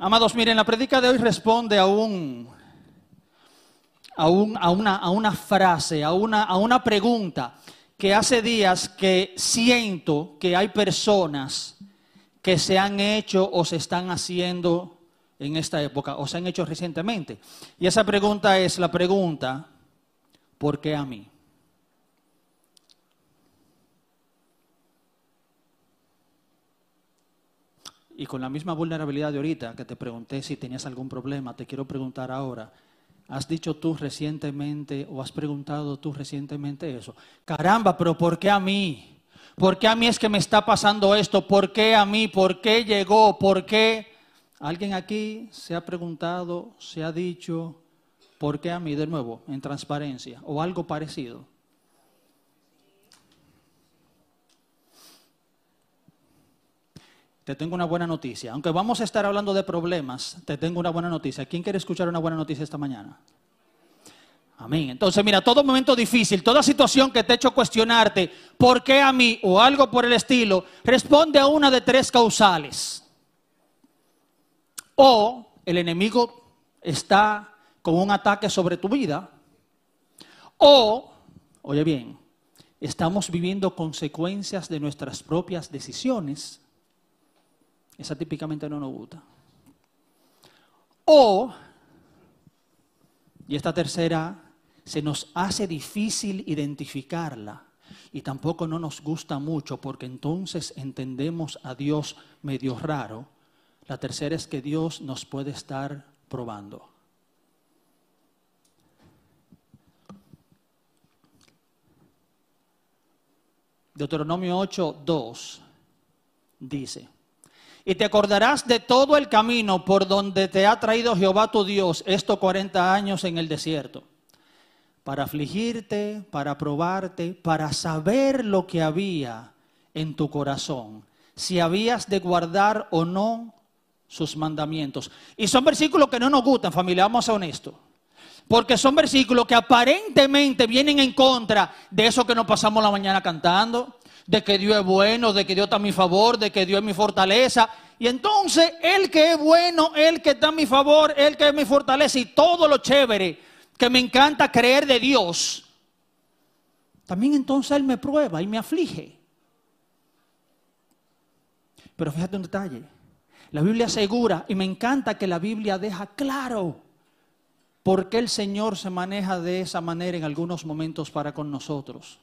Amados, miren, la predica de hoy responde a un, a, un, a, una, a una, frase, a una, a una pregunta que hace días que siento que hay personas que se han hecho o se están haciendo en esta época o se han hecho recientemente. Y esa pregunta es la pregunta, ¿por qué a mí? Y con la misma vulnerabilidad de ahorita que te pregunté si tenías algún problema, te quiero preguntar ahora, ¿has dicho tú recientemente o has preguntado tú recientemente eso? Caramba, pero ¿por qué a mí? ¿Por qué a mí es que me está pasando esto? ¿Por qué a mí? ¿Por qué llegó? ¿Por qué? ¿Alguien aquí se ha preguntado, se ha dicho, ¿por qué a mí de nuevo, en transparencia o algo parecido? Te tengo una buena noticia. Aunque vamos a estar hablando de problemas, te tengo una buena noticia. ¿Quién quiere escuchar una buena noticia esta mañana? Amén. Entonces, mira, todo momento difícil, toda situación que te ha hecho cuestionarte, ¿por qué a mí? o algo por el estilo, responde a una de tres causales. O el enemigo está con un ataque sobre tu vida, o, oye bien, estamos viviendo consecuencias de nuestras propias decisiones esa típicamente no nos gusta. O, y esta tercera, se nos hace difícil identificarla y tampoco no nos gusta mucho porque entonces entendemos a Dios medio raro. La tercera es que Dios nos puede estar probando. Deuteronomio 8, 2 dice, y te acordarás de todo el camino por donde te ha traído Jehová tu Dios estos 40 años en el desierto, para afligirte, para probarte, para saber lo que había en tu corazón, si habías de guardar o no sus mandamientos. Y son versículos que no nos gustan, familia, vamos a ser honestos. Porque son versículos que aparentemente vienen en contra de eso que nos pasamos la mañana cantando, de que Dios es bueno, de que Dios está a mi favor, de que Dios es mi fortaleza. Y entonces, el que es bueno, el que está a mi favor, el que es mi fortaleza y todo lo chévere que me encanta creer de Dios, también entonces Él me prueba y me aflige. Pero fíjate un detalle. La Biblia asegura, y me encanta que la Biblia deja claro por qué el Señor se maneja de esa manera en algunos momentos para con nosotros.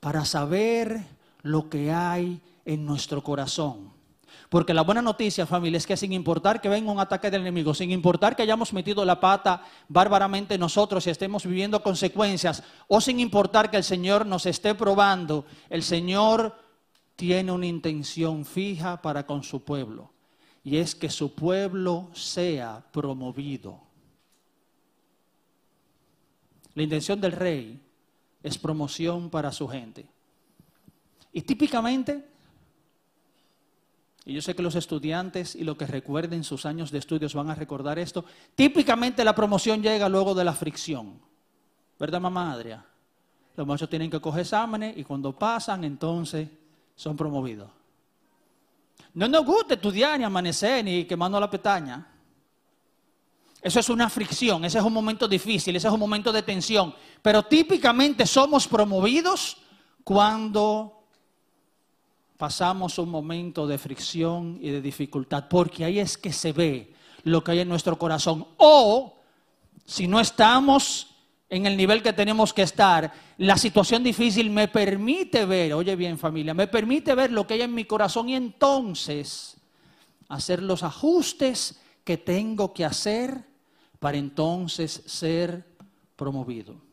Para saber lo que hay en nuestro corazón. Porque la buena noticia, familia, es que sin importar que venga un ataque del enemigo, sin importar que hayamos metido la pata bárbaramente nosotros y estemos viviendo consecuencias, o sin importar que el Señor nos esté probando, el Señor tiene una intención fija para con su pueblo. Y es que su pueblo sea promovido. La intención del rey es promoción para su gente. Y típicamente, y yo sé que los estudiantes y lo que recuerden sus años de estudios van a recordar esto, típicamente la promoción llega luego de la fricción. ¿Verdad, mamá Adria? Los muchachos tienen que coger exámenes y cuando pasan, entonces son promovidos. No nos gusta estudiar ni amanecer ni quemando la petaña. Eso es una fricción, ese es un momento difícil, ese es un momento de tensión. Pero típicamente somos promovidos cuando pasamos un momento de fricción y de dificultad, porque ahí es que se ve lo que hay en nuestro corazón. O si no estamos en el nivel que tenemos que estar, la situación difícil me permite ver, oye bien familia, me permite ver lo que hay en mi corazón y entonces hacer los ajustes que tengo que hacer para entonces ser promovido.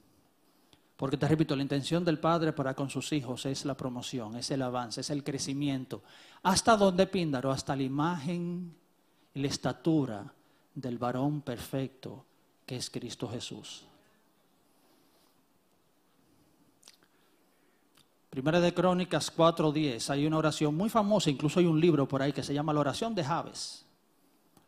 Porque te repito, la intención del Padre para con sus hijos es la promoción, es el avance, es el crecimiento. ¿Hasta dónde, Píndaro? Hasta la imagen y la estatura del varón perfecto que es Cristo Jesús. Primera de Crónicas 4:10, hay una oración muy famosa, incluso hay un libro por ahí que se llama la oración de Javes.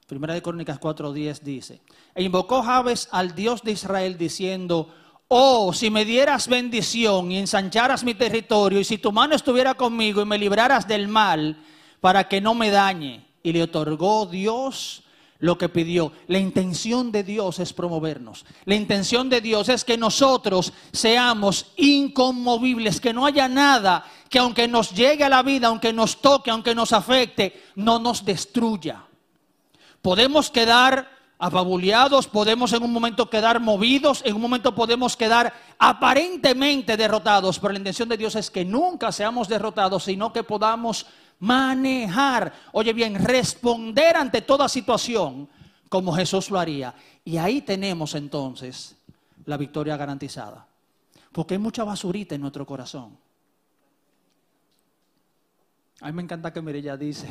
Primera de Crónicas 4:10 dice, e invocó Javes al Dios de Israel diciendo, Oh, si me dieras bendición y ensancharas mi territorio, y si tu mano estuviera conmigo y me libraras del mal, para que no me dañe. Y le otorgó Dios lo que pidió. La intención de Dios es promovernos. La intención de Dios es que nosotros seamos inconmovibles, que no haya nada que aunque nos llegue a la vida, aunque nos toque, aunque nos afecte, no nos destruya. Podemos quedar apabuleados, podemos en un momento quedar movidos, en un momento podemos quedar aparentemente derrotados, pero la intención de Dios es que nunca seamos derrotados, sino que podamos manejar, oye bien, responder ante toda situación como Jesús lo haría. Y ahí tenemos entonces la victoria garantizada. Porque hay mucha basurita en nuestro corazón. A mí me encanta que Mirella dice,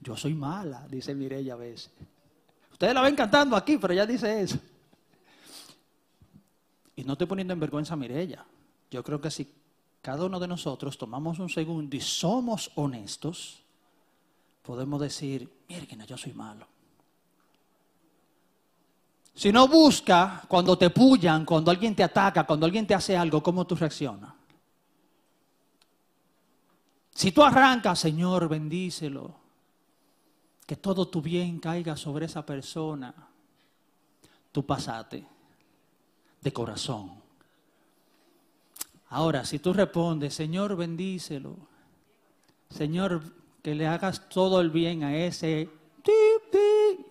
yo soy mala, dice Mirella a veces. Ustedes la ven cantando aquí, pero ella dice eso. Y no estoy poniendo en vergüenza a Mirella. Yo creo que si cada uno de nosotros tomamos un segundo y somos honestos, podemos decir, miren, yo soy malo. Si no busca cuando te pullan, cuando alguien te ataca, cuando alguien te hace algo, ¿cómo tú reaccionas? Si tú arrancas, Señor, bendícelo, que todo tu bien caiga sobre esa persona, tú pasate de corazón. Ahora, si tú respondes, Señor, bendícelo, Señor, que le hagas todo el bien a ese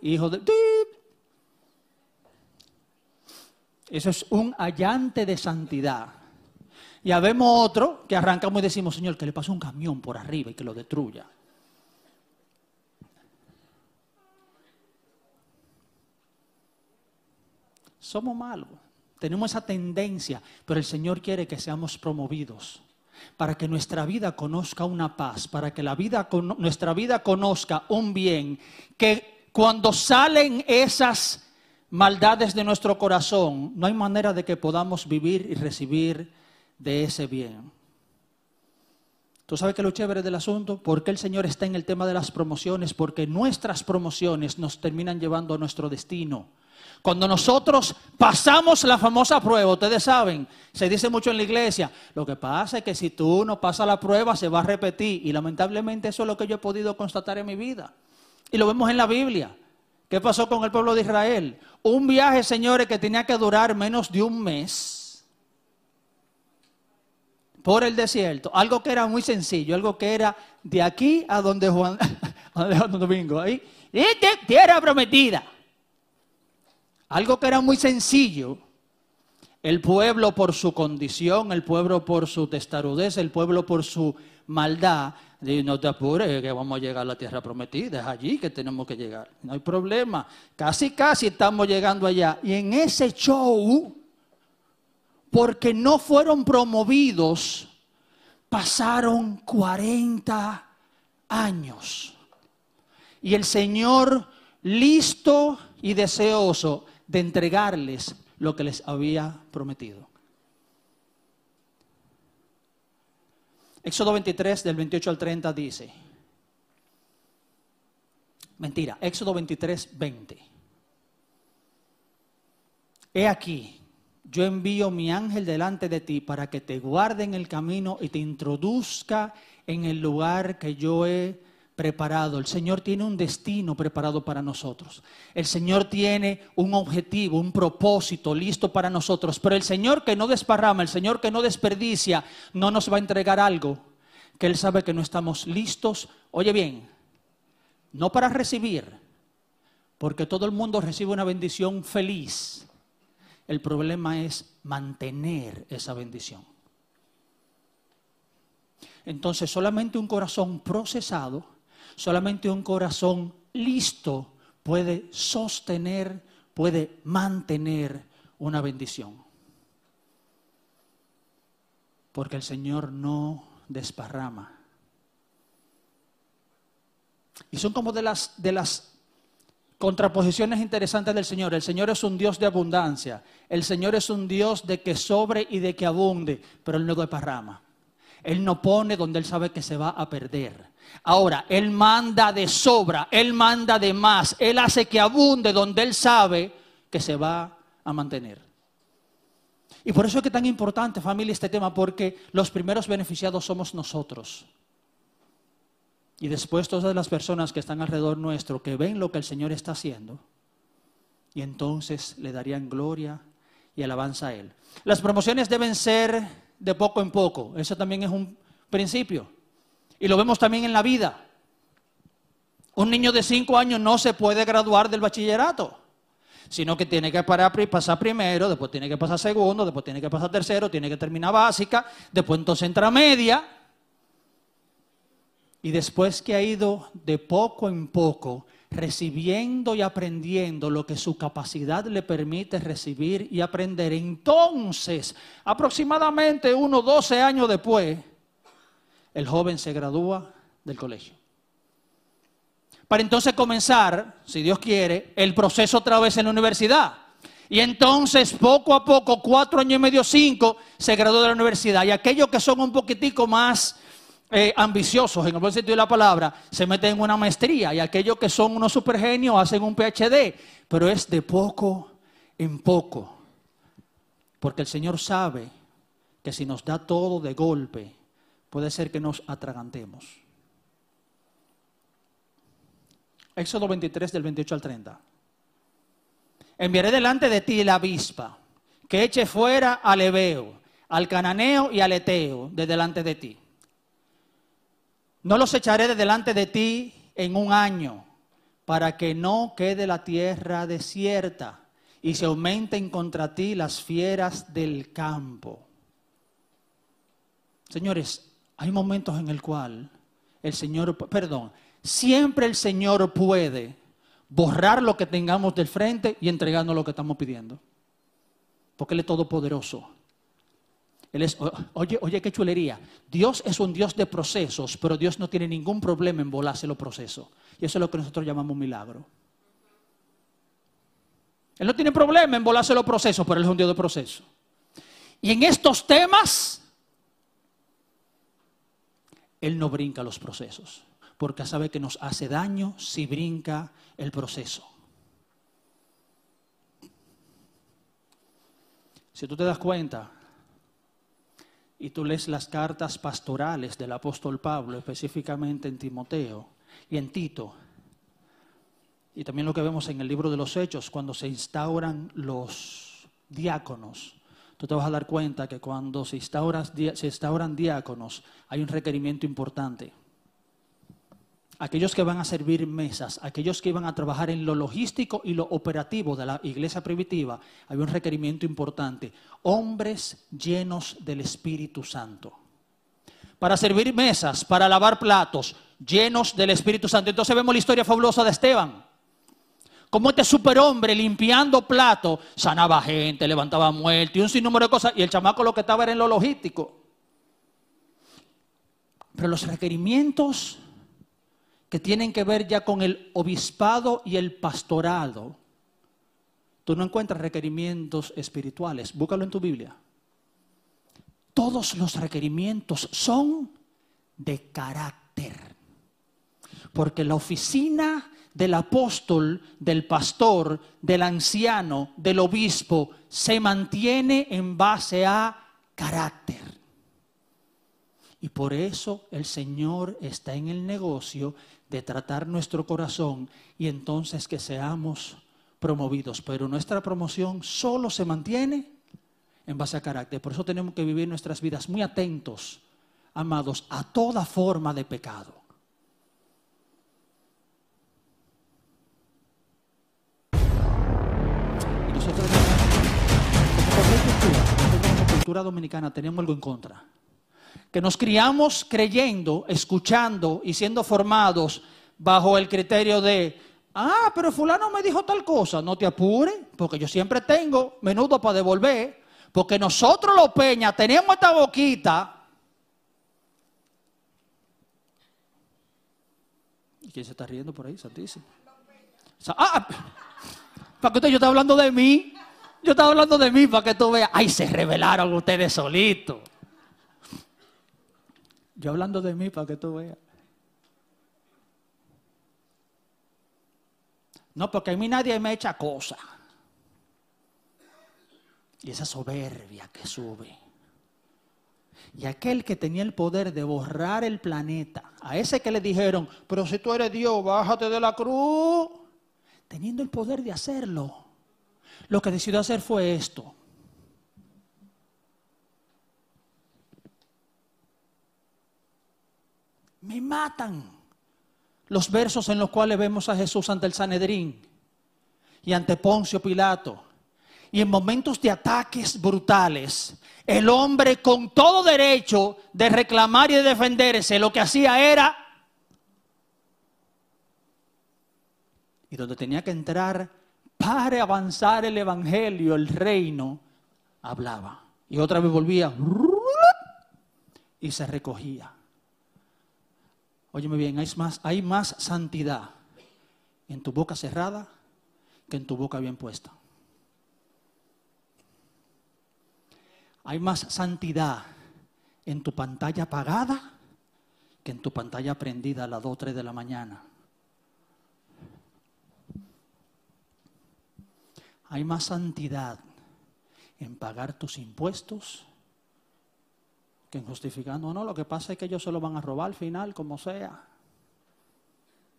hijo de... Eso es un allante de santidad. Y habemos otro que arrancamos y decimos, Señor, que le pase un camión por arriba y que lo destruya. Somos malos. Tenemos esa tendencia, pero el Señor quiere que seamos promovidos para que nuestra vida conozca una paz, para que la vida, nuestra vida conozca un bien, que cuando salen esas maldades de nuestro corazón, no hay manera de que podamos vivir y recibir de ese bien. ¿Tú sabes qué es lo chévere del asunto? Porque el Señor está en el tema de las promociones? Porque nuestras promociones nos terminan llevando a nuestro destino. Cuando nosotros pasamos la famosa prueba, ustedes saben, se dice mucho en la iglesia, lo que pasa es que si tú no pasas la prueba se va a repetir y lamentablemente eso es lo que yo he podido constatar en mi vida. Y lo vemos en la Biblia. ¿Qué pasó con el pueblo de Israel? Un viaje, señores, que tenía que durar menos de un mes por el desierto. Algo que era muy sencillo, algo que era de aquí a donde Juan, a donde Juan Domingo, ahí, tierra prometida. Algo que era muy sencillo. El pueblo por su condición, el pueblo por su testarudez, el pueblo por su maldad, dice, no te apures que vamos a llegar a la tierra prometida, es allí que tenemos que llegar. No hay problema, casi casi estamos llegando allá. Y en ese show, porque no fueron promovidos, pasaron 40 años. Y el Señor, listo y deseoso de entregarles lo que les había prometido. Éxodo 23 del 28 al 30 dice, mentira, Éxodo 23, 20. He aquí, yo envío mi ángel delante de ti para que te guarde en el camino y te introduzca en el lugar que yo he preparado. El Señor tiene un destino preparado para nosotros. El Señor tiene un objetivo, un propósito listo para nosotros. Pero el Señor que no desparrama, el Señor que no desperdicia, no nos va a entregar algo que Él sabe que no estamos listos. Oye bien, no para recibir, porque todo el mundo recibe una bendición feliz. El problema es mantener esa bendición. Entonces solamente un corazón procesado Solamente un corazón listo puede sostener, puede mantener una bendición. Porque el Señor no desparrama. Y son como de las, de las contraposiciones interesantes del Señor. El Señor es un Dios de abundancia. El Señor es un Dios de que sobre y de que abunde, pero Él no desparrama. Él no pone donde Él sabe que se va a perder. Ahora, Él manda de sobra, Él manda de más, Él hace que abunde donde Él sabe que se va a mantener. Y por eso es que es tan importante, familia, este tema, porque los primeros beneficiados somos nosotros. Y después todas las personas que están alrededor nuestro, que ven lo que el Señor está haciendo, y entonces le darían gloria y alabanza a Él. Las promociones deben ser de poco en poco, eso también es un principio. Y lo vemos también en la vida. Un niño de cinco años no se puede graduar del bachillerato, sino que tiene que parar, pasar primero, después tiene que pasar segundo, después tiene que pasar tercero, tiene que terminar básica, después entonces entra media. Y después que ha ido de poco en poco, recibiendo y aprendiendo lo que su capacidad le permite recibir y aprender, entonces, aproximadamente unos 12 años después, el joven se gradúa del colegio. Para entonces comenzar, si Dios quiere, el proceso otra vez en la universidad. Y entonces, poco a poco, cuatro años y medio, cinco, se graduó de la universidad. Y aquellos que son un poquitico más eh, ambiciosos, en el buen sentido de la palabra, se meten en una maestría. Y aquellos que son unos supergenios hacen un PhD. Pero es de poco en poco. Porque el Señor sabe que si nos da todo de golpe, puede ser que nos atragantemos. Éxodo 23 del 28 al 30. Enviaré delante de ti la avispa, que eche fuera al Ebeo, al Cananeo y al Eteo de delante de ti. No los echaré de delante de ti en un año, para que no quede la tierra desierta y se aumenten contra ti las fieras del campo. Señores, hay momentos en el cual el Señor, perdón, siempre el Señor puede borrar lo que tengamos del frente y entregarnos lo que estamos pidiendo. Porque Él es todopoderoso. Él es, oye, oye, qué chulería. Dios es un Dios de procesos, pero Dios no tiene ningún problema en volarse los procesos. Y eso es lo que nosotros llamamos milagro. Él no tiene problema en volarse los procesos, pero Él es un Dios de procesos. Y en estos temas, él no brinca los procesos, porque sabe que nos hace daño si brinca el proceso. Si tú te das cuenta y tú lees las cartas pastorales del apóstol Pablo, específicamente en Timoteo y en Tito, y también lo que vemos en el libro de los Hechos, cuando se instauran los diáconos, tú te vas a dar cuenta que cuando se instauran, diáconos hay un requerimiento importante. Aquellos que van a servir mesas, aquellos que iban a trabajar en lo logístico y lo operativo de la iglesia primitiva, hay un requerimiento importante. Hombres llenos del Espíritu Santo. Para servir mesas, para lavar platos, llenos del Espíritu Santo. Entonces vemos la historia fabulosa de Esteban como este superhombre limpiando platos, sanaba gente, levantaba muertos y un sinnúmero de cosas. Y el chamaco lo que estaba era en lo logístico. Pero los requerimientos que tienen que ver ya con el obispado y el pastorado, tú no encuentras requerimientos espirituales. Búscalo en tu Biblia. Todos los requerimientos son de carácter. Porque la oficina del apóstol, del pastor, del anciano, del obispo, se mantiene en base a carácter. Y por eso el Señor está en el negocio de tratar nuestro corazón y entonces que seamos promovidos. Pero nuestra promoción solo se mantiene en base a carácter. Por eso tenemos que vivir nuestras vidas muy atentos, amados, a toda forma de pecado. cultura dominicana tenemos algo en contra. Que nos criamos creyendo, escuchando y siendo formados bajo el criterio de, ah, pero fulano me dijo tal cosa, no te apures, porque yo siempre tengo menudo para devolver, porque nosotros los peñas tenemos esta boquita. ¿Y quién se está riendo por ahí, Santísimo? ah, ¿para qué usted yo está hablando de mí? Yo estaba hablando de mí para que tú veas. Ay, se revelaron ustedes solitos. Yo hablando de mí para que tú veas. No, porque a mí nadie me echa cosa. Y esa soberbia que sube. Y aquel que tenía el poder de borrar el planeta, a ese que le dijeron, pero si tú eres Dios, bájate de la cruz, teniendo el poder de hacerlo, lo que decidió hacer fue esto. Me matan los versos en los cuales vemos a Jesús ante el Sanedrín y ante Poncio Pilato. Y en momentos de ataques brutales, el hombre con todo derecho de reclamar y de defenderse, lo que hacía era, y donde tenía que entrar para avanzar el Evangelio, el reino, hablaba. Y otra vez volvía y se recogía. Óyeme bien, hay más, santidad en tu boca cerrada que en tu boca bien puesta. Hay más santidad en tu pantalla apagada que en tu pantalla prendida a las 2 o 3 de la mañana. Hay más santidad en pagar tus impuestos que justificando, no, lo que pasa es que ellos se lo van a robar al final, como sea.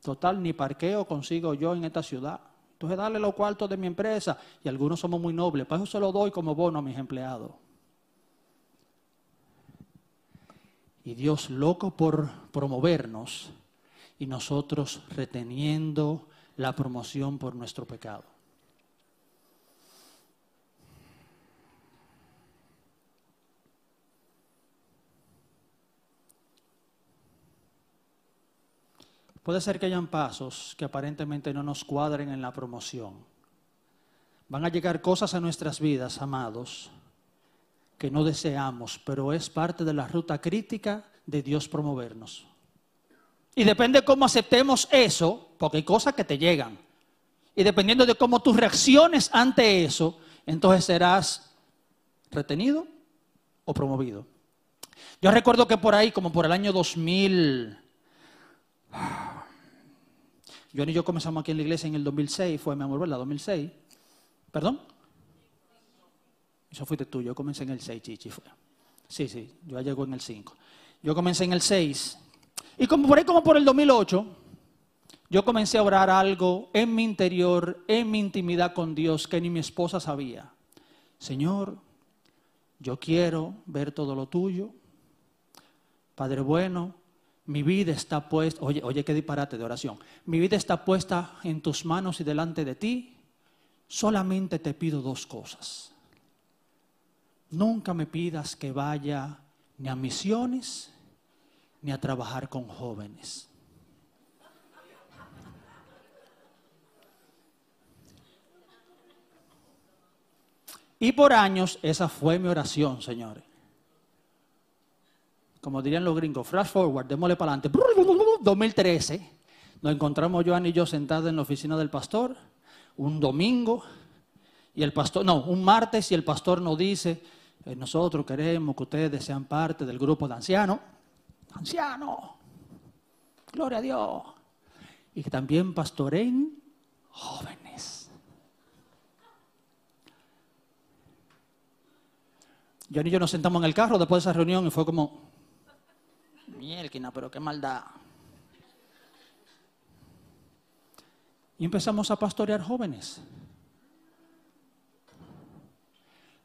Total, ni parqueo consigo yo en esta ciudad. Entonces, dale los cuartos de mi empresa. Y algunos somos muy nobles, para eso se lo doy como bono a mis empleados. Y Dios loco por promovernos y nosotros reteniendo la promoción por nuestro pecado. Puede ser que hayan pasos que aparentemente no nos cuadren en la promoción. Van a llegar cosas a nuestras vidas, amados, que no deseamos, pero es parte de la ruta crítica de Dios promovernos. Y depende de cómo aceptemos eso, porque hay cosas que te llegan. Y dependiendo de cómo tú reacciones ante eso, entonces serás retenido o promovido. Yo recuerdo que por ahí, como por el año 2000, John y yo comenzamos aquí en la iglesia en el 2006, fue mi amor, ¿verdad? 2006. ¿Perdón? Eso fuiste tú, yo comencé en el 6, Chichi fue. Sí, sí, yo ya llegó en el 5. Yo comencé en el 6. Y como por ahí, como por el 2008, yo comencé a orar algo en mi interior, en mi intimidad con Dios, que ni mi esposa sabía. Señor, yo quiero ver todo lo tuyo. Padre bueno, mi vida está puesta, oye, oye, qué disparate de oración. Mi vida está puesta en tus manos y delante de ti. Solamente te pido dos cosas. Nunca me pidas que vaya ni a misiones ni a trabajar con jóvenes. Y por años esa fue mi oración, señores como dirían los gringos, flash forward, démosle para adelante. 2013, nos encontramos Joan y yo sentados en la oficina del pastor, un domingo, y el pastor, no, un martes, y el pastor nos dice, eh, nosotros queremos que ustedes sean parte del grupo de ancianos. Ancianos, gloria a Dios. Y que también pastoren jóvenes. Joan y yo nos sentamos en el carro después de esa reunión y fue como, Mielquina, pero qué maldad. Y empezamos a pastorear jóvenes.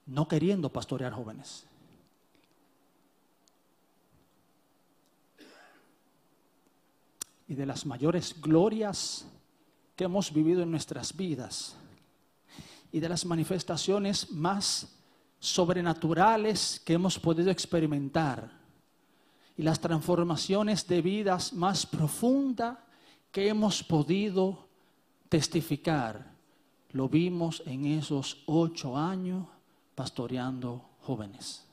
No queriendo pastorear jóvenes. Y de las mayores glorias que hemos vivido en nuestras vidas y de las manifestaciones más sobrenaturales que hemos podido experimentar y las transformaciones de vidas más profundas que hemos podido testificar, lo vimos en esos ocho años pastoreando jóvenes.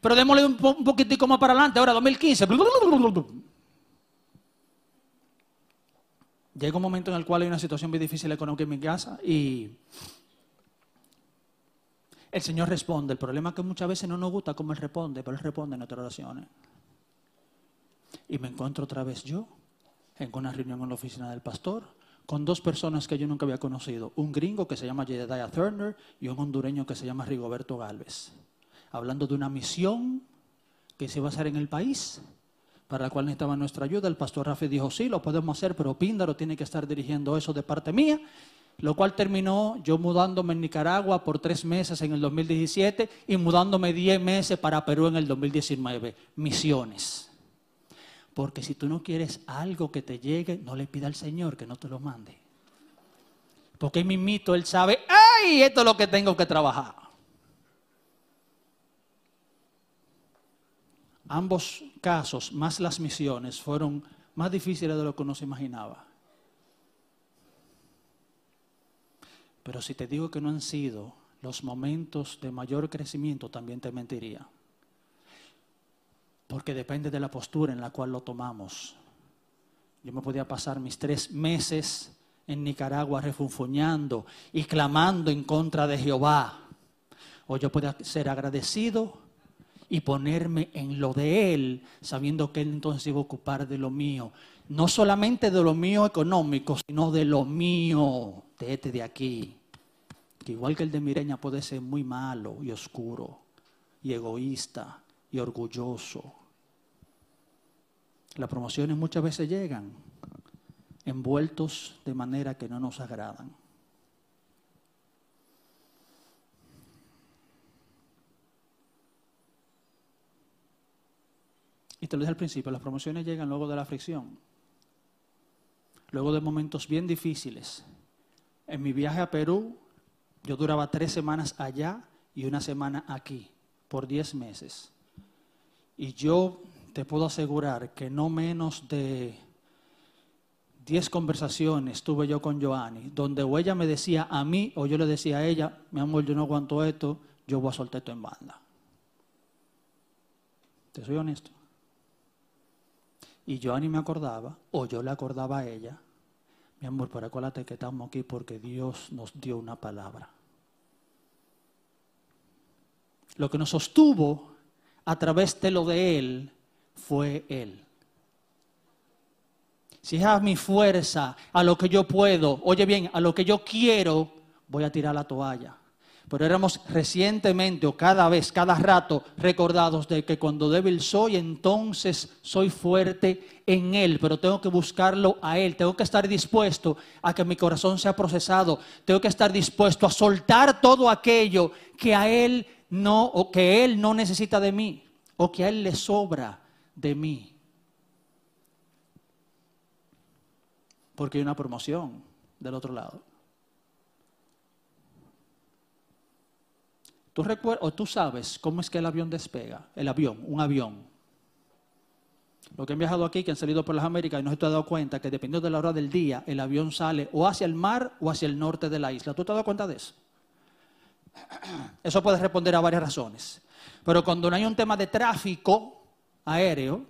Pero démosle un, poquitico más para adelante, ahora 2015. Llega un momento en el cual hay una situación muy difícil económica en mi casa y el Señor responde. El problema es que muchas veces no nos gusta cómo Él responde, pero Él responde en nuestras oraciones. Y me encuentro otra vez yo en una reunión en la oficina del pastor con dos personas que yo nunca había conocido. Un gringo que se llama Jedediah Turner y un hondureño que se llama Rigoberto Galvez. hablando de una misión que se iba a hacer en el país, para la cual necesitaba nuestra ayuda. El pastor Rafi dijo, sí, lo podemos hacer, pero Píndaro tiene que estar dirigiendo eso de parte mía, lo cual terminó yo mudándome en Nicaragua por tres meses en el 2017 y mudándome diez meses para Perú en el 2019. Misiones. Porque si tú no quieres algo que te llegue, no le pida al Señor que no te lo mande. Porque mi mito, Él sabe, ¡ay! Esto es lo que tengo que trabajar. Ambos casos, más las misiones, fueron más difíciles de lo que uno se imaginaba. Pero si te digo que no han sido los momentos de mayor crecimiento, también te mentiría. Porque depende de la postura en la cual lo tomamos. Yo me podía pasar mis tres meses en Nicaragua refunfuñando y clamando en contra de Jehová. O yo podía ser agradecido y ponerme en lo de Él, sabiendo que Él entonces iba a ocupar de lo mío. No solamente de lo mío económico, sino de lo mío, de este de aquí. Que igual que el de Mireña puede ser muy malo y oscuro, y egoísta y orgulloso. Las promociones muchas veces llegan envueltos de manera que no nos agradan. Y te lo dije al principio, las promociones llegan luego de la fricción, luego de momentos bien difíciles. En mi viaje a Perú, yo duraba tres semanas allá y una semana aquí, por diez meses. Y yo te puedo asegurar que no menos de diez conversaciones tuve yo con Joanny, donde o ella me decía a mí o yo le decía a ella, mi amor, yo no aguanto esto, yo voy a soltar esto en banda. Te soy honesto. Y Joanny me acordaba, o yo le acordaba a ella, mi amor, pero acuérdate que estamos aquí porque Dios nos dio una palabra. Lo que nos sostuvo a través de lo de Él fue Él si es a mi fuerza, a lo que yo puedo, oye bien, a lo que yo quiero, voy a tirar la toalla. Pero éramos recientemente o cada vez, cada rato, recordados de que cuando débil soy, entonces soy fuerte en Él, pero tengo que buscarlo a Él, tengo que estar dispuesto a que mi corazón sea procesado, tengo que estar dispuesto a soltar todo aquello que a Él no, o que Él no necesita de mí, o que a Él le sobra de mí. porque hay una promoción del otro lado. ¿Tú, recuerdas, o tú sabes cómo es que el avión despega? El avión, un avión. Los que han viajado aquí, que han salido por las Américas y no se te has dado cuenta que dependiendo de la hora del día, el avión sale o hacia el mar o hacia el norte de la isla. ¿Tú te has dado cuenta de eso? Eso puede responder a varias razones. Pero cuando no hay un tema de tráfico aéreo,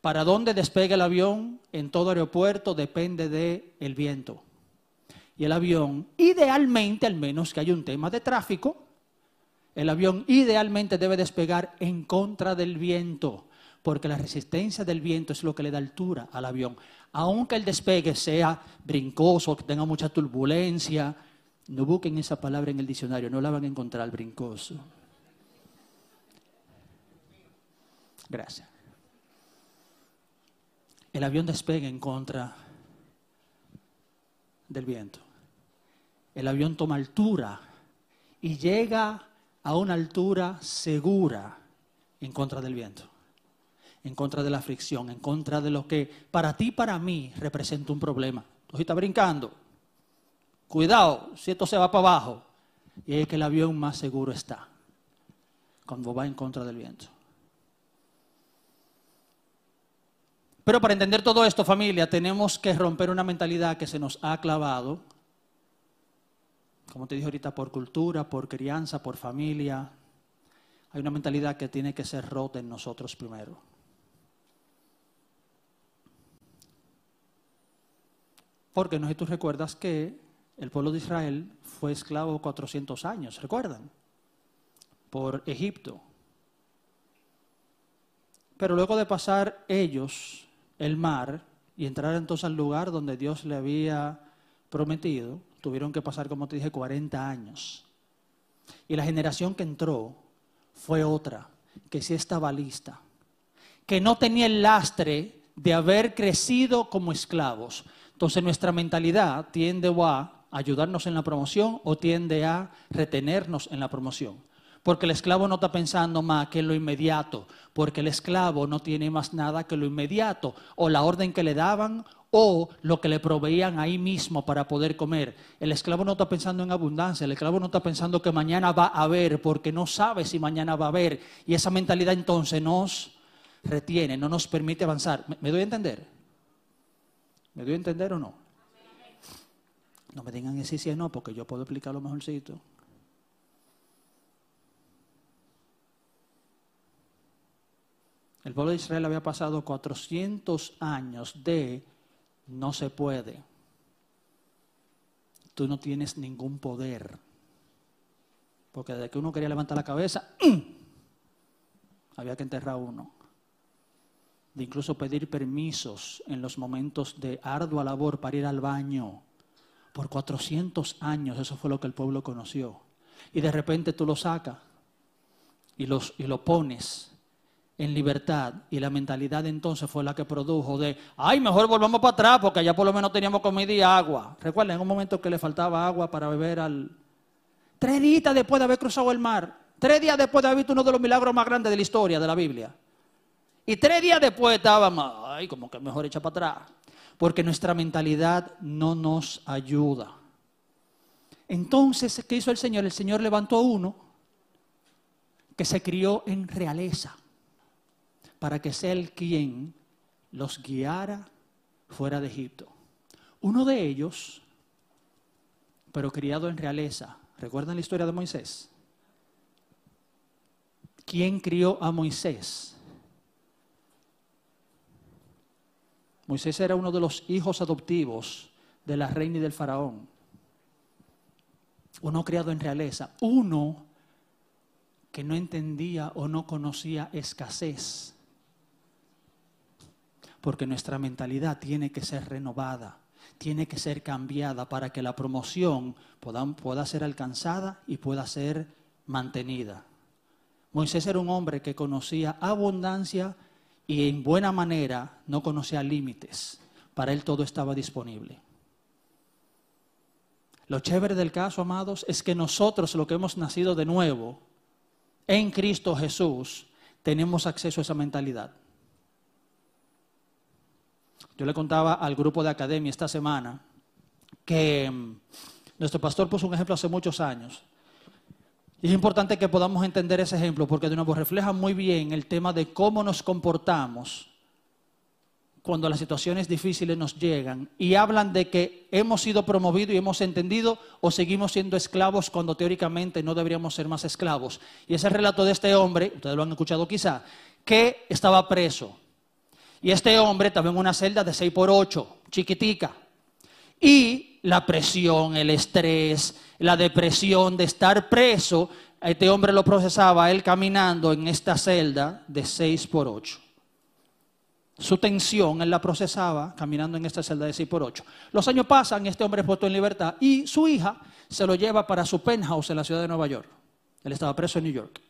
para dónde despegue el avión en todo aeropuerto depende del viento. Y el avión, idealmente, al menos que haya un tema de tráfico, el avión idealmente debe despegar en contra del viento, porque la resistencia del viento es lo que le da altura al avión. Aunque el despegue sea brincoso, que tenga mucha turbulencia, no busquen esa palabra en el diccionario, no la van a encontrar brincoso. Gracias el avión despegue en contra del viento. El avión toma altura y llega a una altura segura en contra del viento, en contra de la fricción, en contra de lo que para ti y para mí representa un problema. Tú estás brincando, cuidado, si esto se va para abajo, y es que el avión más seguro está cuando va en contra del viento. Pero para entender todo esto, familia, tenemos que romper una mentalidad que se nos ha clavado, como te dije ahorita, por cultura, por crianza, por familia. Hay una mentalidad que tiene que ser rota en nosotros primero. Porque no sé si tú recuerdas que el pueblo de Israel fue esclavo 400 años, ¿recuerdan? Por Egipto. Pero luego de pasar ellos el mar y entrar entonces al lugar donde Dios le había prometido, tuvieron que pasar, como te dije, 40 años. Y la generación que entró fue otra, que sí estaba lista, que no tenía el lastre de haber crecido como esclavos. Entonces nuestra mentalidad tiende a ayudarnos en la promoción o tiende a retenernos en la promoción. Porque el esclavo no está pensando más que en lo inmediato, porque el esclavo no tiene más nada que lo inmediato, o la orden que le daban, o lo que le proveían ahí mismo para poder comer. El esclavo no está pensando en abundancia, el esclavo no está pensando que mañana va a haber, porque no sabe si mañana va a haber. Y esa mentalidad entonces nos retiene, no nos permite avanzar. ¿Me, doy a entender? ¿Me doy a entender o no? No me digan que sí, sí, no, porque yo puedo explicarlo mejorcito. El pueblo de Israel había pasado 400 años de no se puede. Tú no tienes ningún poder. Porque desde que uno quería levantar la cabeza, había que enterrar a uno. De incluso pedir permisos en los momentos de ardua labor para ir al baño. Por 400 años eso fue lo que el pueblo conoció. Y de repente tú lo sacas y, los, y lo pones en libertad y la mentalidad entonces fue la que produjo de, ay, mejor volvamos para atrás porque allá por lo menos teníamos comida y agua. Recuerden, en un momento que le faltaba agua para beber al... Tres días después de haber cruzado el mar, tres días después de haber visto uno de los milagros más grandes de la historia de la Biblia. Y tres días después estábamos, ay, como que mejor echa para atrás. Porque nuestra mentalidad no nos ayuda. Entonces, ¿qué hizo el Señor? El Señor levantó uno que se crió en realeza para que sea el quien los guiara fuera de Egipto. Uno de ellos, pero criado en realeza, ¿recuerdan la historia de Moisés? ¿Quién crió a Moisés? Moisés era uno de los hijos adoptivos de la reina y del faraón. Uno criado en realeza. Uno que no entendía o no conocía escasez porque nuestra mentalidad tiene que ser renovada, tiene que ser cambiada para que la promoción pueda, ser alcanzada y pueda ser mantenida. Moisés era un hombre que conocía abundancia y en buena manera no conocía límites. Para él todo estaba disponible. Lo chévere del caso, amados, es que nosotros, lo que hemos nacido de nuevo, en Cristo Jesús, tenemos acceso a esa mentalidad. Yo le contaba al grupo de academia esta semana que mm, nuestro pastor puso un ejemplo hace muchos años. Y es importante que podamos entender ese ejemplo porque de nuevo refleja muy bien el tema de cómo nos comportamos cuando las situaciones difíciles nos llegan y hablan de que hemos sido promovidos y hemos entendido o seguimos siendo esclavos cuando teóricamente no deberíamos ser más esclavos. Y ese relato de este hombre, ustedes lo han escuchado quizá, que estaba preso, y este hombre estaba en una celda de 6 por 8, chiquitica. Y la presión, el estrés, la depresión de estar preso, este hombre lo procesaba él caminando en esta celda de 6 por 8. Su tensión él la procesaba caminando en esta celda de 6 por 8. Los años pasan, este hombre es puesto en libertad y su hija se lo lleva para su penthouse en la ciudad de Nueva York. Él estaba preso en New York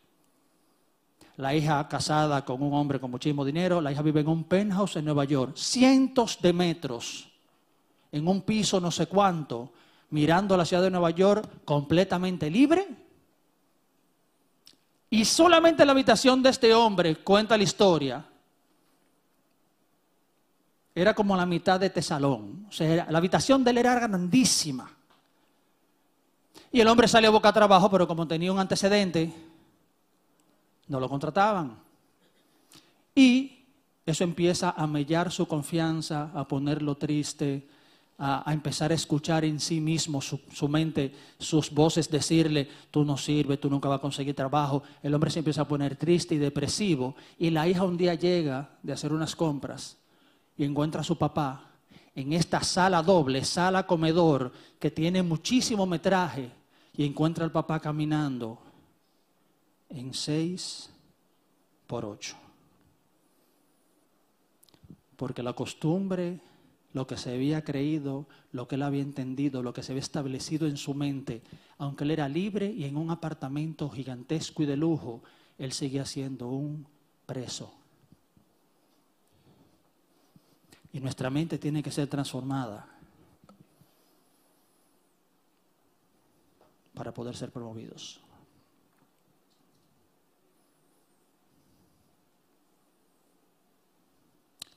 la hija casada con un hombre con muchísimo dinero, la hija vive en un penthouse en Nueva York, cientos de metros, en un piso no sé cuánto, mirando la ciudad de Nueva York completamente libre. Y solamente la habitación de este hombre, cuenta la historia, era como la mitad de este salón. O sea, la habitación de él era grandísima. Y el hombre sale a boca a trabajo, pero como tenía un antecedente, no lo contrataban. Y eso empieza a mellar su confianza, a ponerlo triste, a, empezar a escuchar en sí mismo su, mente, sus voces decirle, tú no sirves, tú nunca vas a conseguir trabajo. El hombre se empieza a poner triste y depresivo. Y la hija un día llega de hacer unas compras y encuentra a su papá en esta sala doble, sala comedor, que tiene muchísimo metraje, y encuentra al papá caminando en seis por ocho. Porque la costumbre lo que se había creído, lo que él había entendido, lo que se había establecido en su mente, aunque él era libre y en un apartamento gigantesco y de lujo, él seguía siendo un preso. Y nuestra mente tiene que ser transformada para poder ser promovidos.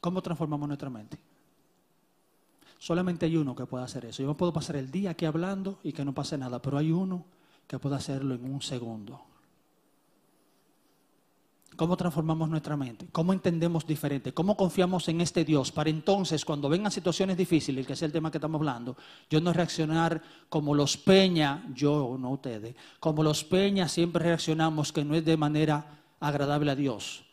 ¿Cómo transformamos nuestra mente? Solamente hay uno que puede hacer eso. Yo puedo pasar el día aquí hablando y que no pase nada, pero hay uno que puede hacerlo en un segundo. ¿Cómo transformamos nuestra mente? ¿Cómo entendemos diferente? ¿Cómo confiamos en este Dios para entonces, cuando vengan situaciones difíciles, que es el tema que estamos hablando, yo no reaccionar como los peña, yo, no ustedes, como los peña siempre reaccionamos que no es de manera agradable a Dios?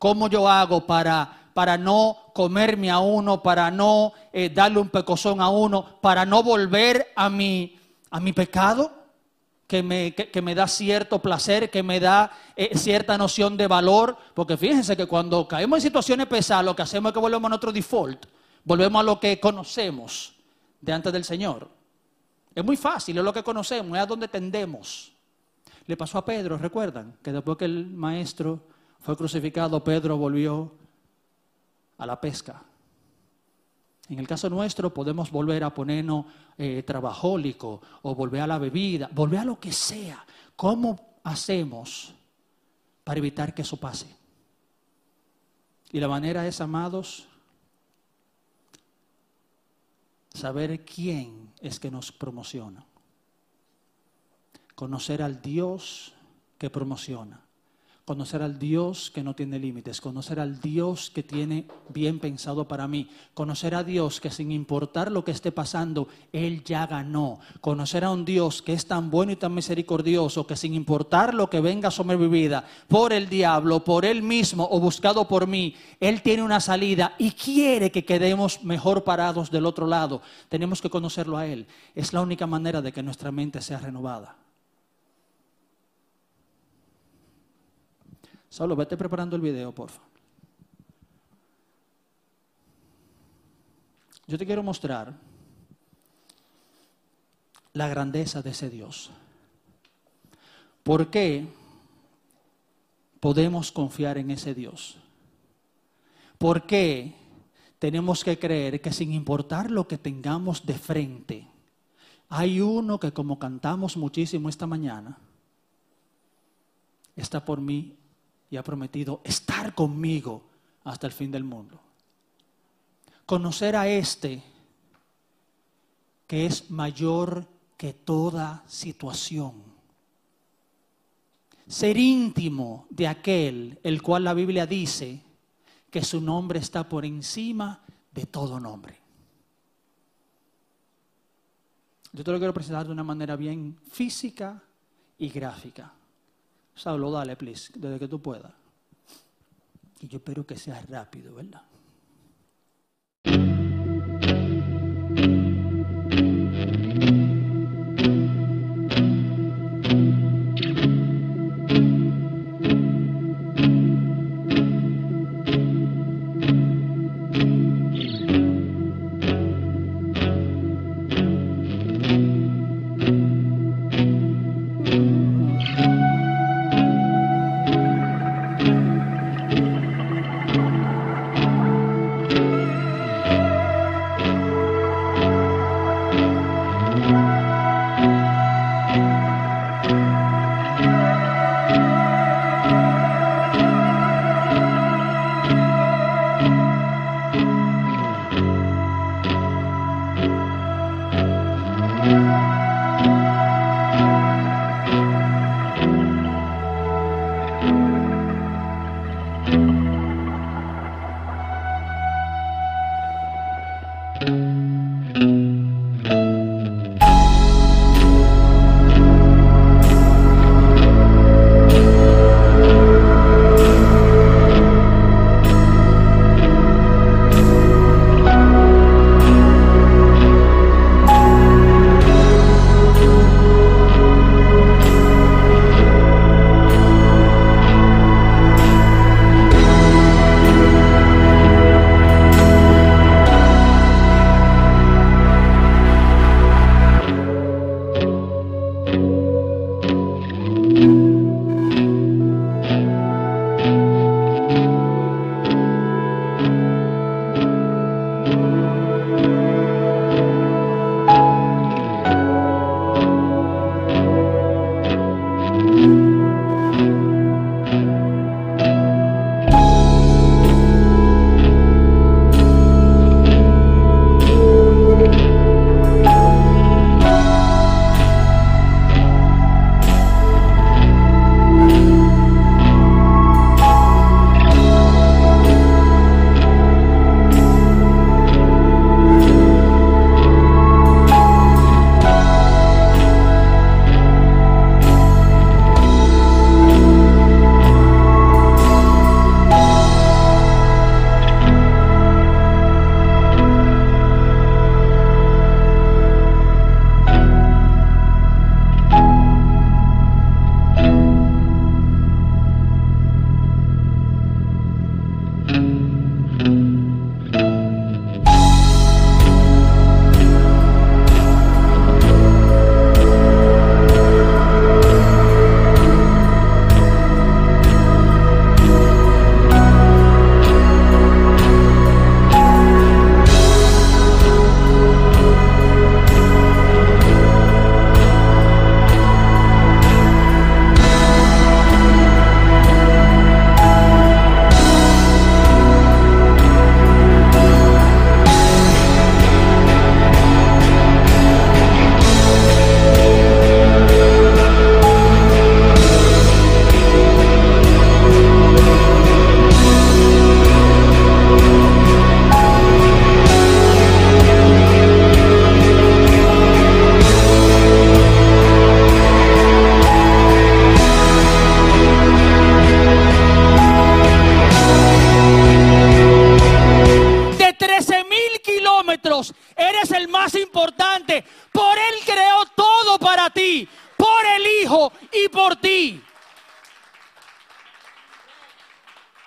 ¿Cómo yo hago para, para no comerme a uno, para no eh, darle un pecozón a uno, para no volver a mi, a mi pecado? que me, que, me da cierto placer, que me da eh, cierta noción de valor. Porque fíjense que cuando caemos en situaciones pesadas, lo que hacemos es que volvemos a nuestro default, volvemos a lo que conocemos de antes del Señor. Es muy fácil, es lo que conocemos, es a donde tendemos. Le pasó a Pedro, recuerdan, que después que el maestro fue crucificado, Pedro volvió a la pesca. En el caso nuestro podemos volver a ponernos eh, trabajólico o volver a la bebida, volver a lo que sea. ¿Cómo hacemos para evitar que eso pase? Y la manera es, amados, saber quién es que nos promociona. Conocer al Dios que promociona conocer al Dios que no tiene límites, conocer al Dios que tiene bien pensado para mí, conocer a Dios que sin importar lo que esté pasando, Él ya ganó, conocer a un Dios que es tan bueno y tan misericordioso que sin importar lo que venga sobre mi vida, por el diablo, por Él mismo o buscado por mí, Él tiene una salida y quiere que quedemos mejor parados del otro lado. Tenemos que conocerlo a Él. Es la única manera de que nuestra mente sea renovada. Solo vete preparando el video, porfa. Yo te quiero mostrar la grandeza de ese Dios. ¿Por qué podemos confiar en ese Dios? ¿Por qué tenemos que creer que sin importar lo que tengamos de frente, hay uno que como cantamos muchísimo esta mañana, está por mí y ha prometido estar conmigo hasta el fin del mundo. Conocer a este que es mayor que toda situación. Ser íntimo de aquel el cual la Biblia dice que su nombre está por encima de todo nombre. Yo te lo quiero presentar de una manera bien física y gráfica. Saulo, dale, please, desde que tú puedas. Y yo espero que sea rápido, ¿verdad?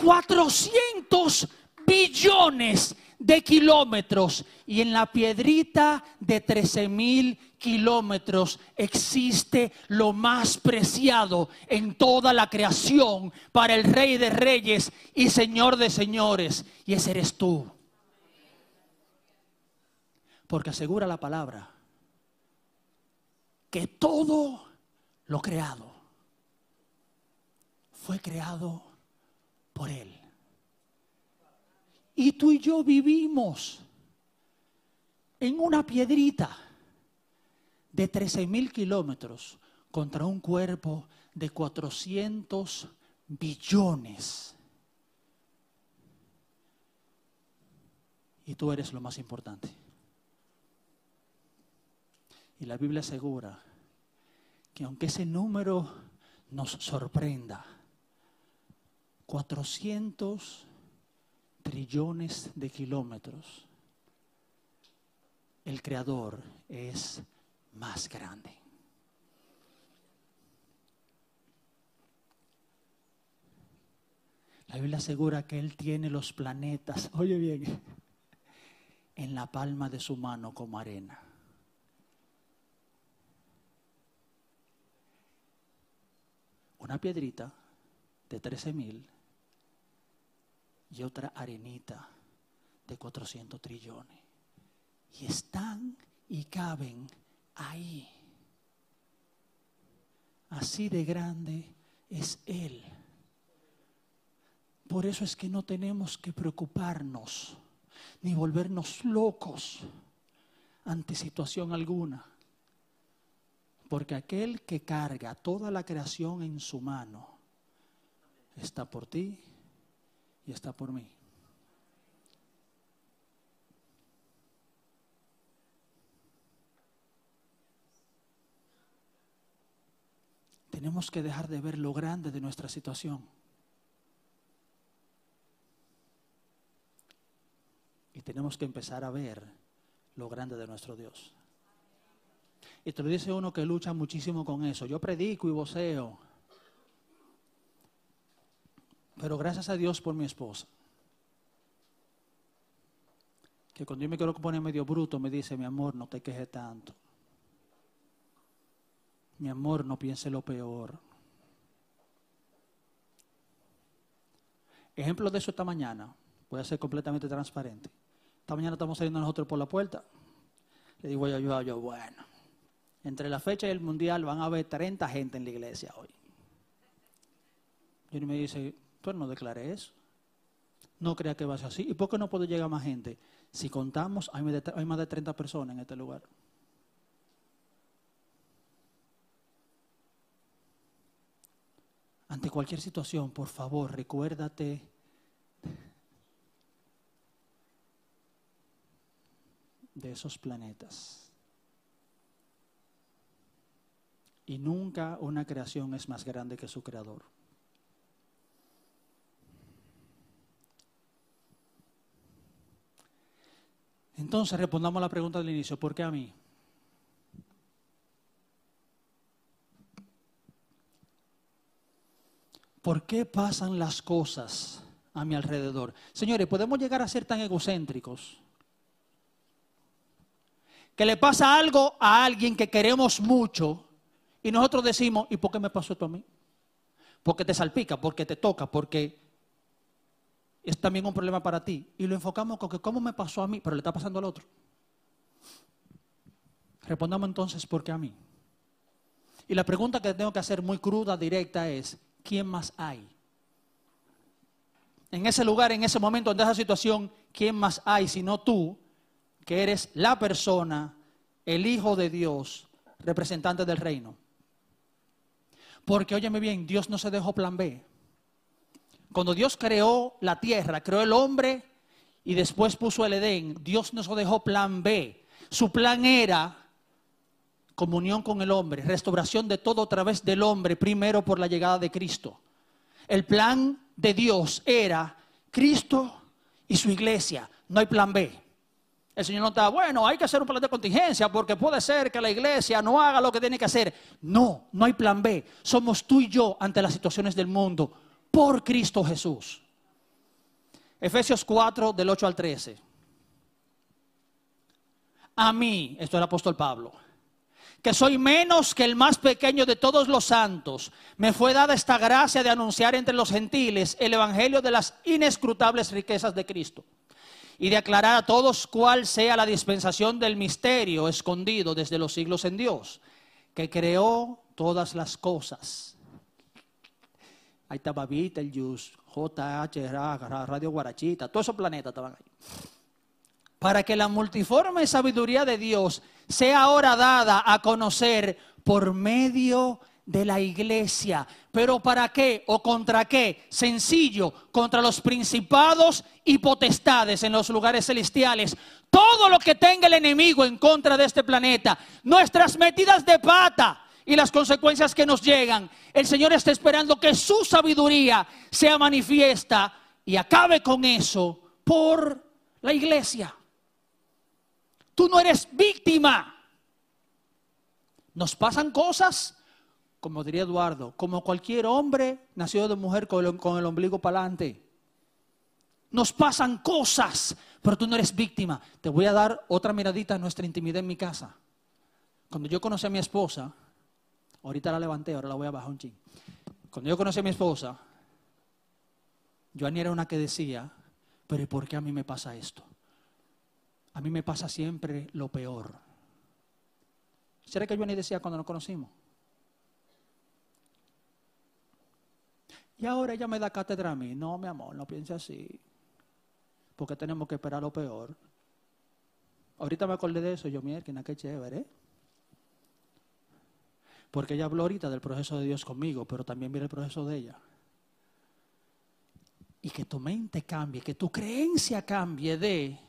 400 billones de kilómetros y en la piedrita de 13 mil kilómetros existe lo más preciado en toda la creación para el Rey de Reyes y Señor de Señores. Y ese eres tú. Porque asegura la palabra que todo lo creado fue creado por Él. Y tú y yo vivimos en una piedrita de 13 mil kilómetros contra un cuerpo de 400 billones. Y tú eres lo más importante. Y la Biblia asegura que aunque ese número nos sorprenda, 400 trillones de kilómetros, el Creador es más grande. La Biblia asegura que Él tiene los planetas, oye bien, en la palma de su mano como arena. Una piedrita de 13 mil y otra arenita de 400 trillones. Y están y caben ahí. Así de grande es Él. Por eso es que no tenemos que preocuparnos ni volvernos locos ante situación alguna. Porque aquel que carga toda la creación en su mano está por ti y está por mí. Tenemos que dejar de ver lo grande de nuestra situación. Y tenemos que empezar a ver lo grande de nuestro Dios. Y te lo dice uno que lucha muchísimo con eso. Yo predico y voceo. Pero gracias a Dios por mi esposa. Que cuando yo me quiero poner medio bruto me dice, mi amor, no te quejes tanto. Mi amor, no piense lo peor. Ejemplo de eso esta mañana. Voy a ser completamente transparente. Esta mañana estamos saliendo nosotros por la puerta. Le digo yo, yo, yo, bueno, entre la fecha y el mundial van a haber 30 gente en la iglesia hoy. Y me dice, no declaré eso. No crea que va a ser así. ¿Y por qué no puede llegar más gente? Si contamos, hay más de 30 personas en este lugar. Ante cualquier situación, por favor, recuérdate de esos planetas. Y nunca una creación es más grande que su creador. Entonces respondamos a la pregunta del inicio, ¿por qué a mí? ¿Por qué pasan las cosas a mi alrededor? Señores, podemos llegar a ser tan egocéntricos que le pasa algo a alguien que queremos mucho y nosotros decimos, ¿y por qué me pasó esto a mí? Porque te salpica, porque te toca, porque es también un problema para ti. Y lo enfocamos con que cómo me pasó a mí, pero le está pasando al otro. Respondamos entonces, ¿por qué a mí? Y la pregunta que tengo que hacer muy cruda, directa, es, ¿quién más hay? En ese lugar, en ese momento, en esa situación, ¿quién más hay sino tú, que eres la persona, el Hijo de Dios, representante del reino? Porque, óyeme bien, Dios no se dejó plan B. Cuando Dios creó la tierra, creó el hombre y después puso el Edén, Dios nos dejó plan B. Su plan era comunión con el hombre, restauración de todo a través del hombre, primero por la llegada de Cristo. El plan de Dios era Cristo y su iglesia, no hay plan B. El Señor no está, bueno, hay que hacer un plan de contingencia porque puede ser que la iglesia no haga lo que tiene que hacer. No, no hay plan B. Somos tú y yo ante las situaciones del mundo por Cristo Jesús. Efesios 4 del 8 al 13. A mí, esto es el apóstol Pablo, que soy menos que el más pequeño de todos los santos, me fue dada esta gracia de anunciar entre los gentiles el evangelio de las inescrutables riquezas de Cristo y de aclarar a todos cuál sea la dispensación del misterio escondido desde los siglos en Dios, que creó todas las cosas. Ahí estaba Yus, JH, Radio Guarachita, todos esos planetas estaban ahí. Para que la multiforme sabiduría de Dios sea ahora dada a conocer por medio de la iglesia. ¿Pero para qué o contra qué? Sencillo, contra los principados y potestades en los lugares celestiales. Todo lo que tenga el enemigo en contra de este planeta, nuestras metidas de pata y las consecuencias que nos llegan, el Señor está esperando que su sabiduría sea manifiesta y acabe con eso por la iglesia. Tú no eres víctima. Nos pasan cosas, como diría Eduardo, como cualquier hombre nacido de mujer con el, ombligo para adelante. Nos pasan cosas, pero tú no eres víctima. Te voy a dar otra miradita a nuestra intimidad en mi casa. Cuando yo conocí a mi esposa, ahorita la levanté, ahora la voy a bajar un ching. Cuando yo conocí a mi esposa, Joanny era una que decía, pero ¿y por qué a mí me pasa esto? A mí me pasa siempre lo peor. ¿Será que yo ni decía cuando nos conocimos? Y ahora ella me da cátedra a mí. No, mi amor, no piense así. Porque tenemos que esperar lo peor. Ahorita me acordé de eso. Yo, mierda, qué chévere. Porque ella habló ahorita del proceso de Dios conmigo, pero también viene el proceso de ella. Y que tu mente cambie, que tu creencia cambie de,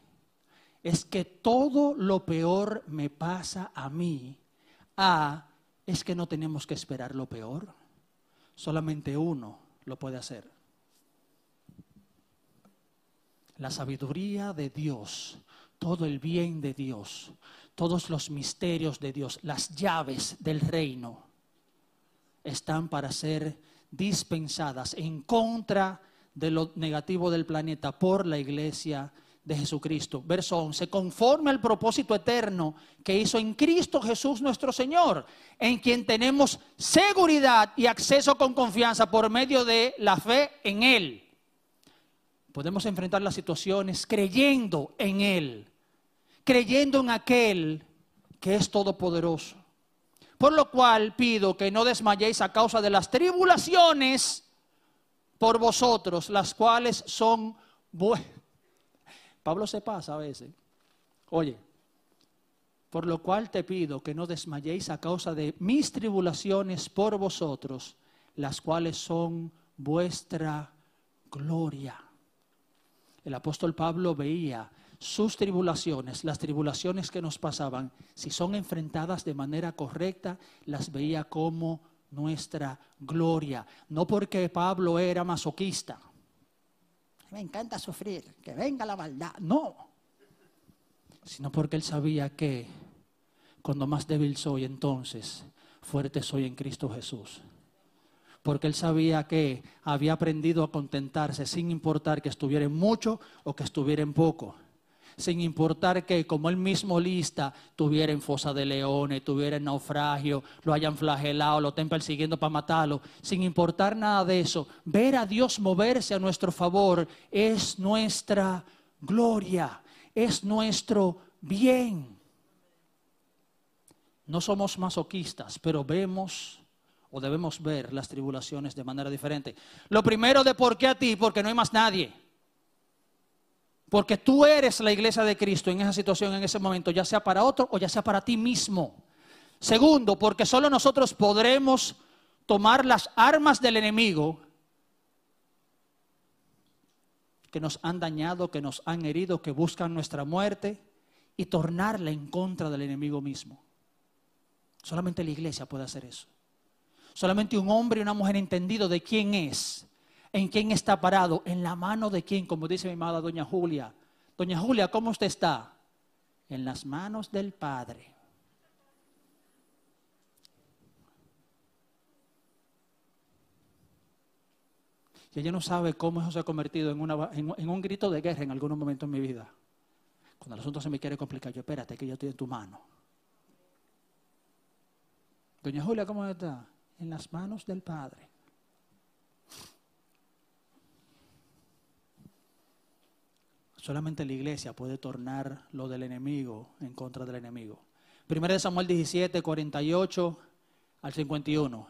es que todo lo peor me pasa a mí a es que no tenemos que esperar lo peor. Solamente uno lo puede hacer. La sabiduría de Dios, todo el bien de Dios, todos los misterios de Dios, las llaves del reino, están para ser dispensadas en contra de lo negativo del planeta por la iglesia de Jesucristo. Verso 11, conforme al propósito eterno que hizo en Cristo Jesús nuestro Señor, en quien tenemos seguridad y acceso con confianza por medio de la fe en Él. Podemos enfrentar las situaciones creyendo en Él, creyendo en aquel que es todopoderoso. Por lo cual pido que no desmayéis a causa de las tribulaciones por vosotros, las cuales son buenas Pablo se pasa a veces. Oye, por lo cual te pido que no desmayéis a causa de mis tribulaciones por vosotros, las cuales son vuestra gloria. El apóstol Pablo veía sus tribulaciones, las tribulaciones que nos pasaban, si son enfrentadas de manera correcta, las veía como nuestra gloria. No porque Pablo era masoquista, me encanta sufrir, que venga la maldad. No, sino porque él sabía que cuando más débil soy, entonces fuerte soy en Cristo Jesús. Porque él sabía que había aprendido a contentarse sin importar que estuviera en mucho o que estuviera en poco sin importar que, como él mismo lista, tuviera en fosa de leones, tuviera naufragio, lo hayan flagelado, lo estén persiguiendo para matarlo, sin importar nada de eso, ver a Dios moverse a nuestro favor es nuestra gloria, es nuestro bien. No somos masoquistas, pero vemos o debemos ver las tribulaciones de manera diferente. Lo primero de por qué a ti, porque no hay más nadie. Porque tú eres la iglesia de Cristo en esa situación, en ese momento, ya sea para otro o ya sea para ti mismo. Segundo, porque solo nosotros podremos tomar las armas del enemigo que nos han dañado, que nos han herido, que buscan nuestra muerte y tornarla en contra del enemigo mismo. Solamente la iglesia puede hacer eso. Solamente un hombre y una mujer entendido de quién es ¿En quién está parado? En la mano de quién, como dice mi amada doña Julia. Doña Julia, ¿cómo usted está? en las manos del Padre. Y ella no sabe cómo eso se ha convertido en, un grito de guerra en algún momento en mi vida. Cuando el asunto se me quiere complicar, yo espérate que yo estoy en tu mano. Doña Julia, ¿cómo está? En las manos del Padre. Solamente la iglesia puede tornar lo del enemigo en contra del enemigo. Primero de Samuel 17, 48 al 51.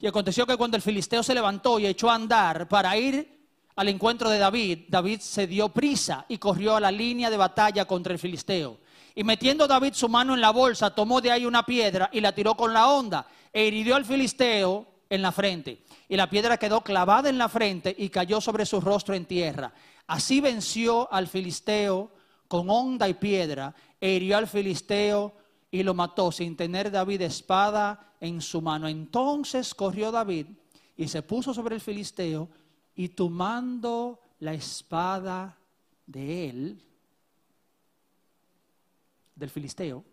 Y aconteció que cuando el filisteo se levantó y echó a andar para ir al encuentro de David, David se dio prisa y corrió a la línea de batalla contra el filisteo. Y metiendo David su mano en la bolsa, tomó de ahí una piedra y la tiró con la onda e hirió al filisteo en la frente. Y la piedra quedó clavada en la frente y cayó sobre su rostro en tierra. Así venció al filisteo con honda y piedra, e hirió al filisteo y lo mató sin tener David espada en su mano. Entonces corrió David y se puso sobre el filisteo y tomando la espada de él, del filisteo,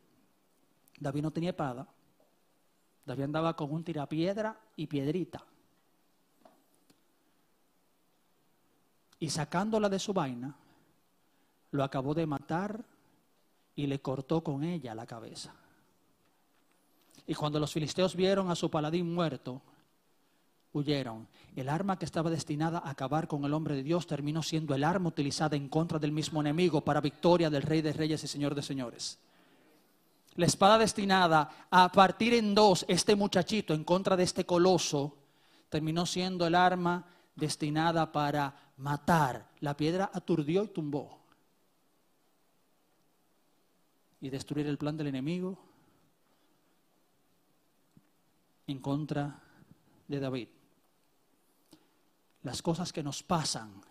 David no tenía espada, David andaba con un tirapiedra y piedrita. Y sacándola de su vaina, lo acabó de matar y le cortó con ella la cabeza. Y cuando los filisteos vieron a su paladín muerto, huyeron. El arma que estaba destinada a acabar con el hombre de Dios terminó siendo el arma utilizada en contra del mismo enemigo para victoria del Rey de Reyes y Señor de Señores. La espada destinada a partir en dos este muchachito en contra de este coloso terminó siendo el arma destinada para matar. La piedra aturdió y tumbó. Y destruir el plan del enemigo en contra de David. Las cosas que nos pasan,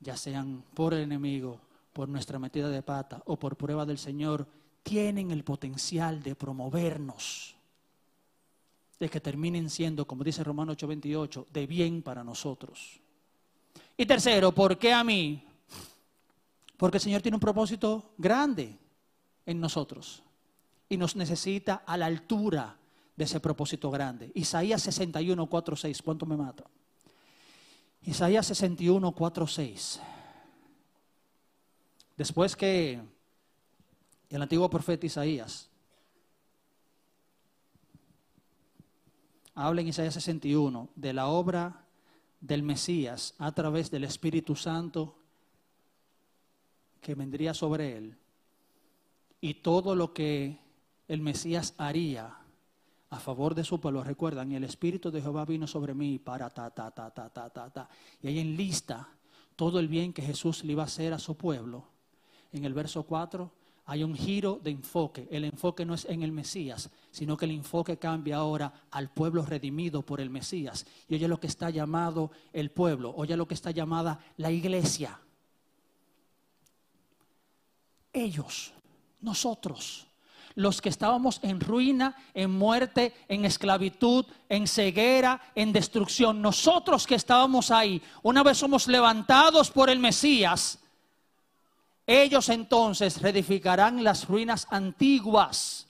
ya sean por el enemigo, por nuestra metida de pata o por prueba del Señor, tienen el potencial de promovernos de que terminen siendo, como dice Romano 8:28, de bien para nosotros. Y tercero, ¿por qué a mí? Porque el Señor tiene un propósito grande en nosotros y nos necesita a la altura de ese propósito grande. Isaías 61, 4, 6, ¿cuánto me mata? Isaías 61, 4, 6. Después que el antiguo profeta Isaías habla en Isaías 61 de la obra del Mesías a través del Espíritu Santo que vendría sobre él y todo lo que el Mesías haría a favor de su pueblo. Recuerdan, el Espíritu de Jehová vino sobre mí para ta, ta, ta, ta, ta, ta, ta. Y ahí enlista todo el bien que Jesús le iba a hacer a su pueblo. En el verso 4 hay un giro de enfoque. El enfoque no es en el Mesías, sino que el enfoque cambia ahora al pueblo redimido por el Mesías. Y oye lo que está llamado el pueblo, oye lo que está llamada la iglesia. Ellos, nosotros, los que estábamos en ruina, en muerte, en esclavitud, en ceguera, en destrucción, nosotros que estábamos ahí, una vez somos levantados por el Mesías, ellos entonces reedificarán las ruinas antiguas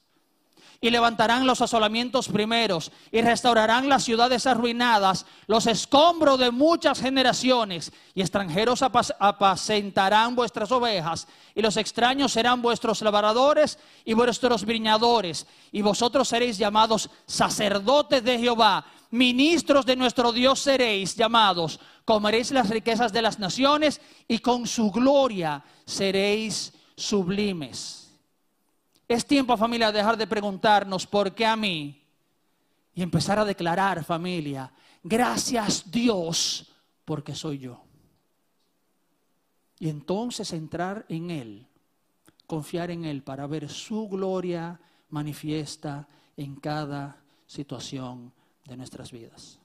y levantarán los asolamientos primeros y restaurarán las ciudades arruinadas, los escombros de muchas generaciones y extranjeros apacentarán vuestras ovejas y los extraños serán vuestros labradores y vuestros viñadores y vosotros seréis llamados sacerdotes de Jehová, ministros de nuestro Dios seréis llamados, comeréis las riquezas de las naciones y con su gloria seréis sublimes. Es tiempo, familia, de dejar de preguntarnos por qué a mí y empezar a declarar, familia, gracias Dios porque soy yo. Y entonces entrar en Él, confiar en Él para ver su gloria manifiesta en cada situación de nuestras vidas.